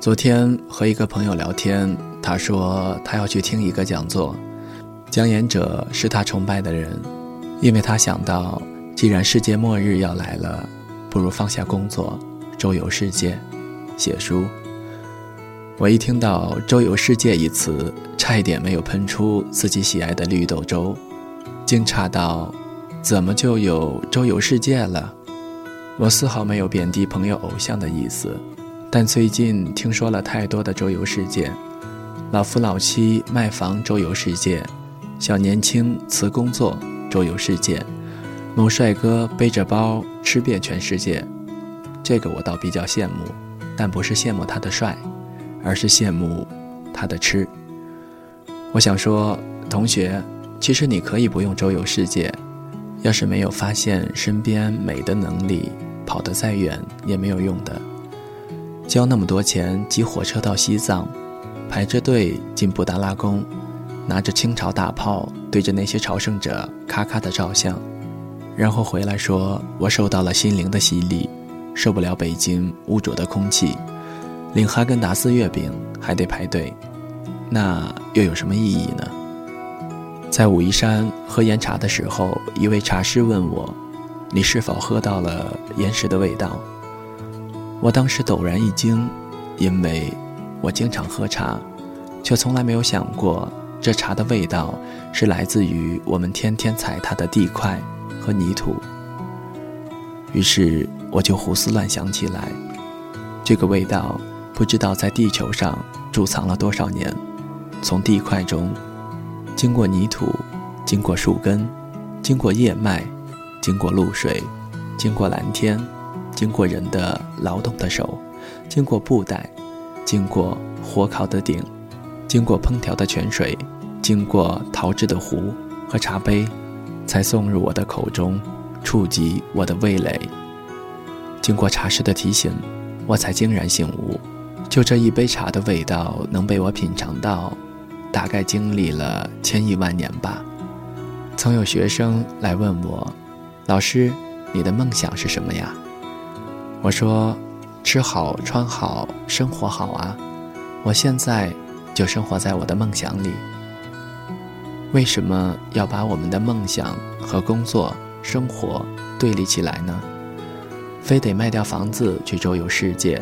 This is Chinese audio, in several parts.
昨天和一个朋友聊天，他说他要去听一个讲座，讲演者是他崇拜的人，因为他想到，既然世界末日要来了，不如放下工作，周游世界，写书。我一听到“周游世界”一词，差一点没有喷出自己喜爱的绿豆粥，惊诧道：“怎么就有周游世界了？”我丝毫没有贬低朋友偶像的意思。但最近听说了太多的周游世界，老夫老妻卖房周游世界，小年轻辞工作周游世界，某帅哥背着包吃遍全世界，这个我倒比较羡慕，但不是羡慕他的帅，而是羡慕他的吃。我想说，同学，其实你可以不用周游世界，要是没有发现身边美的能力，跑得再远也没有用的。交那么多钱挤火车到西藏，排着队进布达拉宫，拿着清朝大炮对着那些朝圣者咔咔的照相，然后回来说我受到了心灵的洗礼，受不了北京污浊的空气，领哈根达斯月饼还得排队，那又有什么意义呢？在武夷山喝岩茶的时候，一位茶师问我：“你是否喝到了岩石的味道？”我当时陡然一惊，因为我经常喝茶，却从来没有想过这茶的味道是来自于我们天天踩踏的地块和泥土。于是我就胡思乱想起来，这个味道不知道在地球上贮藏了多少年，从地块中，经过泥土，经过树根，经过叶脉，经过露水，经过蓝天。经过人的劳动的手，经过布袋，经过火烤的鼎，经过烹调的泉水，经过陶制的壶和茶杯，才送入我的口中，触及我的味蕾。经过茶师的提醒，我才惊然醒悟，就这一杯茶的味道能被我品尝到，大概经历了千亿万年吧。曾有学生来问我，老师，你的梦想是什么呀？我说：“吃好穿好生活好啊！我现在就生活在我的梦想里。为什么要把我们的梦想和工作生活对立起来呢？非得卖掉房子去周游世界，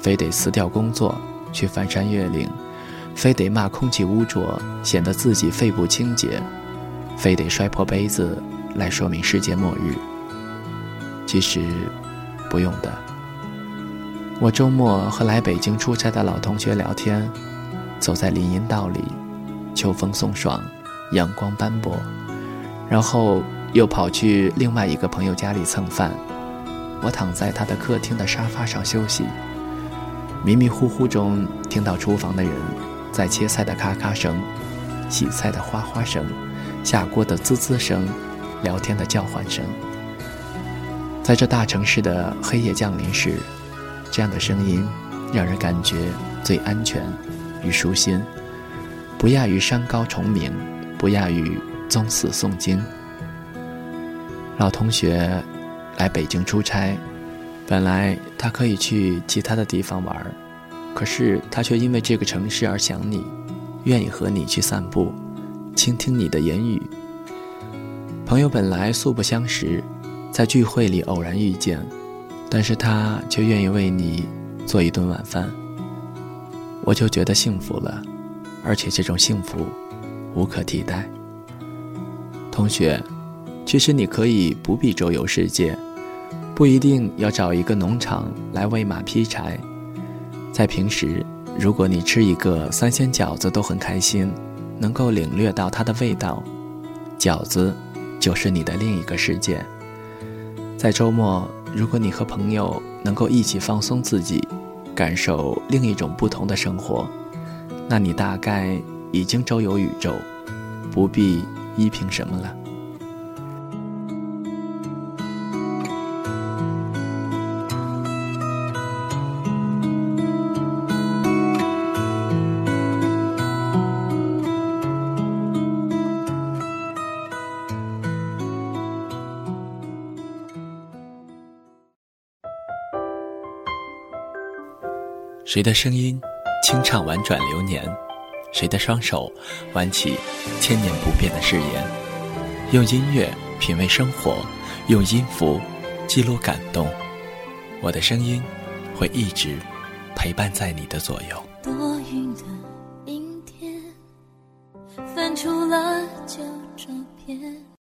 非得辞掉工作去翻山越岭，非得骂空气污浊显得自己肺部清洁，非得摔破杯子来说明世界末日？其实……”不用的。我周末和来北京出差的老同学聊天，走在林荫道里，秋风送爽，阳光斑驳，然后又跑去另外一个朋友家里蹭饭。我躺在他的客厅的沙发上休息，迷迷糊糊中听到厨房的人在切菜的咔咔声，洗菜的哗哗声，下锅的滋滋声，聊天的叫唤声。在这大城市的黑夜降临时，这样的声音让人感觉最安全与舒心，不亚于山高虫鸣，不亚于宗祠诵经。老同学来北京出差，本来他可以去其他的地方玩，可是他却因为这个城市而想你，愿意和你去散步，倾听你的言语。朋友本来素不相识。在聚会里偶然遇见，但是他却愿意为你做一顿晚饭，我就觉得幸福了，而且这种幸福无可替代。同学，其实你可以不必周游世界，不一定要找一个农场来喂马劈柴，在平时，如果你吃一个三鲜饺子都很开心，能够领略到它的味道，饺子就是你的另一个世界。在周末，如果你和朋友能够一起放松自己，感受另一种不同的生活，那你大概已经周游宇宙，不必依凭什么了。谁的声音清唱婉转流年？谁的双手挽起千年不变的誓言？用音乐品味生活，用音符记录感动。我的声音会一直陪伴在你的左右。多云的阴天，翻出了旧照片。